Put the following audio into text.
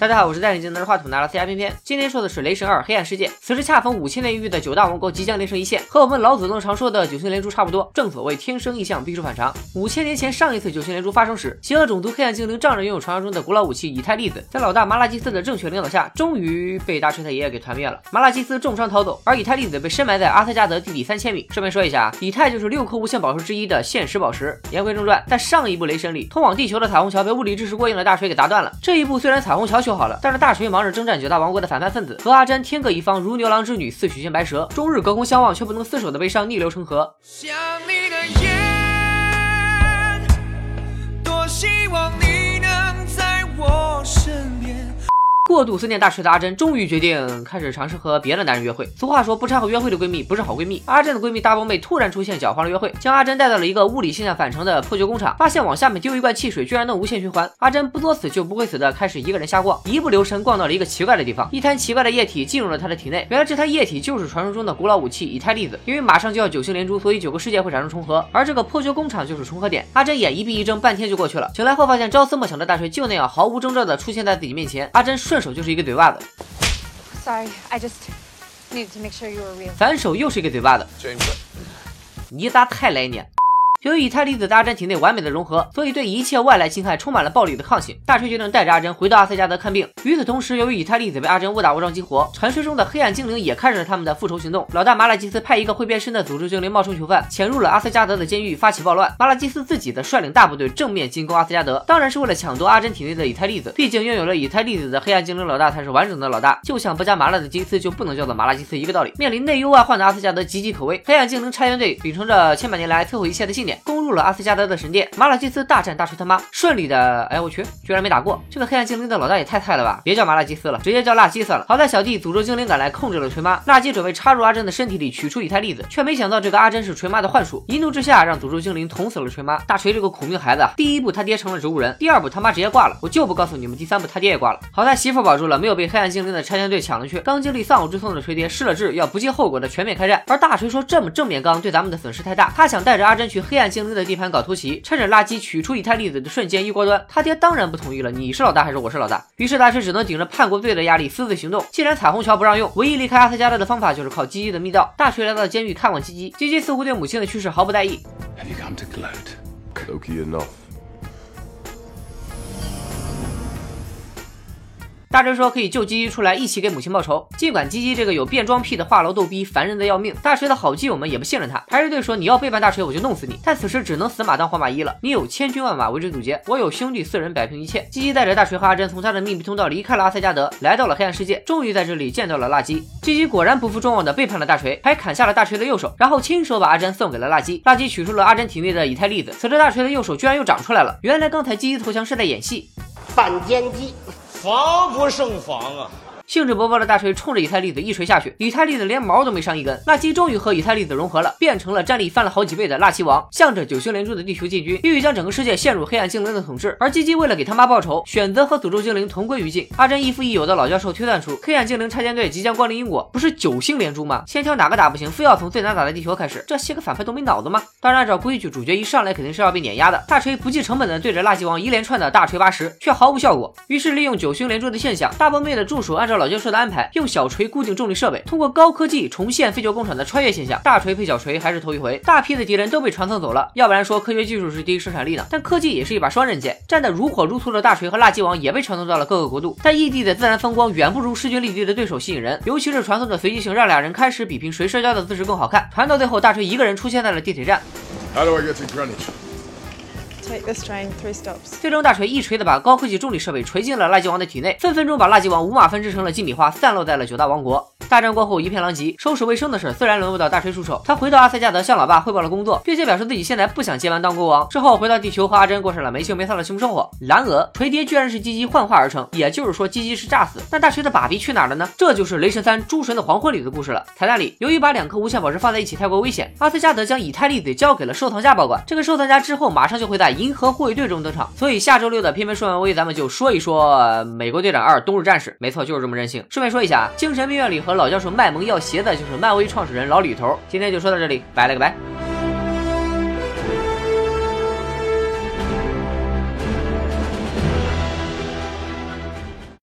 大家好，我是戴眼镜拿着话筒拿了 C R 片片。今天说的是《雷神二：黑暗世界》。此时恰逢五千年一遇的九大王国即将连成一线，和我们老祖宗常说的九星连珠差不多。正所谓天生异象，必出反常。五千年前上一次九星连珠发生时，邪恶种族黑暗精灵仗着拥有传说中的古老武器以太粒子，在老大麻辣基斯的正确领导下，终于被大锤他爷爷给团灭了。麻辣基斯重伤逃走，而以太粒子被深埋在阿斯加德地底三千米。顺便说一下，以太就是六颗无限宝石之一的现实宝石。言归正传，在上一部雷神里，通往地球的彩虹桥被物理知识过硬的大锤给砸断了。这一部虽然彩虹桥就好了，但是大锤忙着征战九大王国的反叛分子，和阿詹天各一方，如牛郎织女，似许仙白蛇，终日隔空相望却不能厮守的悲伤逆流成河。想你的眼，多希望你过度思念大锤的阿珍，终于决定开始尝试和别的男人约会。俗话说，不掺和约会的闺蜜不是好闺蜜。阿珍的闺蜜大波妹突然出现，搅黄了约会，将阿珍带到了一个物理现象反常的破旧工厂，发现往下面丢一罐汽水居然能无限循环。阿珍不作死就不会死的，开始一个人瞎逛，一不留神逛到了一个奇怪的地方，一滩奇怪的液体进入了她的体内。原来这滩液体就是传说中的古老武器以太粒子。因为马上就要九星连珠，所以九个世界会产生重合，而这个破旧工厂就是重合点。阿珍眼一闭一睁，半天就过去了。醒来后发现朝思暮想的大锤就那样毫无征兆的出现在自己面前。阿珍顺手就是一个嘴巴子。Sorry, I just needed to make sure you were real. 反手又是一个嘴巴子，你咋太来呢？由于以太粒子在阿珍体内完美的融合，所以对一切外来侵害充满了暴力的抗性。大锤决定带着阿珍回到阿斯加德看病。与此同时，由于以太粒子被阿珍误打误撞激活，传说中的黑暗精灵也开始了他们的复仇行动。老大麻辣基斯派一个会变身的诅咒精灵冒充囚犯，潜入了阿斯加德的监狱，发起暴乱。麻辣基斯自己的率领大部队正面进攻阿斯加德，当然是为了抢夺阿珍体内的以太粒子。毕竟拥有了以太粒子的黑暗精灵老大才是完整的老大，就像不加麻辣的基斯就不能叫做麻辣基斯一个道理。面临内忧外患的阿斯加德岌岌可危，黑暗精灵拆员队秉承着千百年来摧毁一切的信攻入了阿斯加。德的神殿，麻辣基斯大战大锤他妈，顺利的，哎我去，居然没打过。这个黑暗精灵的老大也太菜了吧！别叫麻辣基斯了，直接叫辣鸡算了。好在小弟诅咒精灵赶来控制了锤妈，辣鸡准备插入阿珍的身体里取出以太粒子，却没想到这个阿珍是锤妈的幻术，一怒之下让诅咒精灵捅死了锤妈。大锤这个苦命孩子，第一步他爹成了植物人，第二步他妈直接挂了，我就不告诉你们，第三步他爹也挂了。好在媳妇保住了，没有被黑暗精灵的拆迁队抢了去。刚经历丧偶之痛的锤爹失了智，要不计后果的全面开战。而大锤说这么正面刚对咱们的损失太大，他想带着阿珍去黑暗精灵的地盘搞突袭，趁着。垃圾取出以太粒子的瞬间一锅端，他爹当然不同意了。你是老大还是我是老大？于是大锤只能顶着叛国罪的压力私自行动。既然彩虹桥不让用，唯一离开阿斯加德的方法就是靠基基的密道。大锤来到监狱看望基基，基基似乎对母亲的去世毫不在意。Have you come to gloat? 大锤说可以救基基出来，一起给母亲报仇。尽管基基这个有变装癖的话痨逗逼烦人的要命，大锤的好基友们也不信任他，排着队说你要背叛大锤，我就弄死你。但此时只能死马当活马医了。你有千军万马围追堵截，我有兄弟四人摆平一切。基基带着大锤和阿珍从他的秘密通道离开了阿塞加德，来到了黑暗世界，终于在这里见到了辣基。基基果然不负众望的背叛了大锤，还砍下了大锤的右手，然后亲手把阿珍送给了辣鸡。辣鸡取出了阿珍体内的以太粒子，此时大锤的右手居然又长出来了。原来刚才基基投降是在演戏，反间计。防不胜防啊！兴致勃勃的大锤冲着以太粒子一锤下去，以太粒子连毛都没伤一根。辣鸡终于和以太粒子融合了，变成了战力翻了好几倍的辣鸡王，向着九星连珠的地球进军，意欲将整个世界陷入黑暗精灵的统治。而基基为了给他妈报仇，选择和诅咒精灵同归于尽。阿珍亦父亦友的老教授推断出，黑暗精灵拆迁队即将光临英国，不是九星连珠吗？先挑哪个打不行，非要从最难打的地球开始，这些个反派都没脑子吗？当然，按照规矩，主角一上来肯定是要被碾压的。大锤不计成本的对着辣鸡王一连串的大锤八十，却毫无效果。于是利用九星连珠的现象，大波妹的助手按照老教授的安排。用小锤固定重力设备，通过高科技重现废旧工厂的穿越现象。大锤配小锤还是头一回，大批的敌人都被传送走了。要不然说科学技术是第一生产力呢？但科技也是一把双刃剑，战得如火如荼的大锤和辣鸡王也被传送到了各个国度。但异地的自然风光远不如势均力敌的对手吸引人，尤其是传送的随机性，让俩人开始比拼谁摔跤的姿势更好看。传到最后，大锤一个人出现在了地铁站。最终，大锤一锤子把高科技重力设备锤进了垃圾王的体内，分分钟把垃圾王五马分尸成了金米花，散落在了九大王国。大战过后一片狼藉，收拾卫生的事自然轮不到大锤出手。他回到阿塞加德向老爸汇报了工作，并且表示自己现在不想接班当国王。之后回到地球和阿珍过上了没羞没臊的幸福生活。然而，锤爹居然是鸡鸡幻化而成，也就是说鸡鸡是炸死。那大锤的爸比去哪儿了呢？这就是《雷神三：诸神的黄昏》里的故事了。彩蛋里，由于把两颗无限宝石放在一起太过危险，阿斯加德将以太粒子交给了收藏家保管。这个收藏家之后马上就会在银河护卫队中登场，所以下周六的偏偏说漫威，咱们就说一说《美国队长二：冬日战士》。没错，就是这么任性。顺便说一下，精神病院里和老教授卖萌要鞋的就是漫威创始人老李头。今天就说到这里，拜了个拜。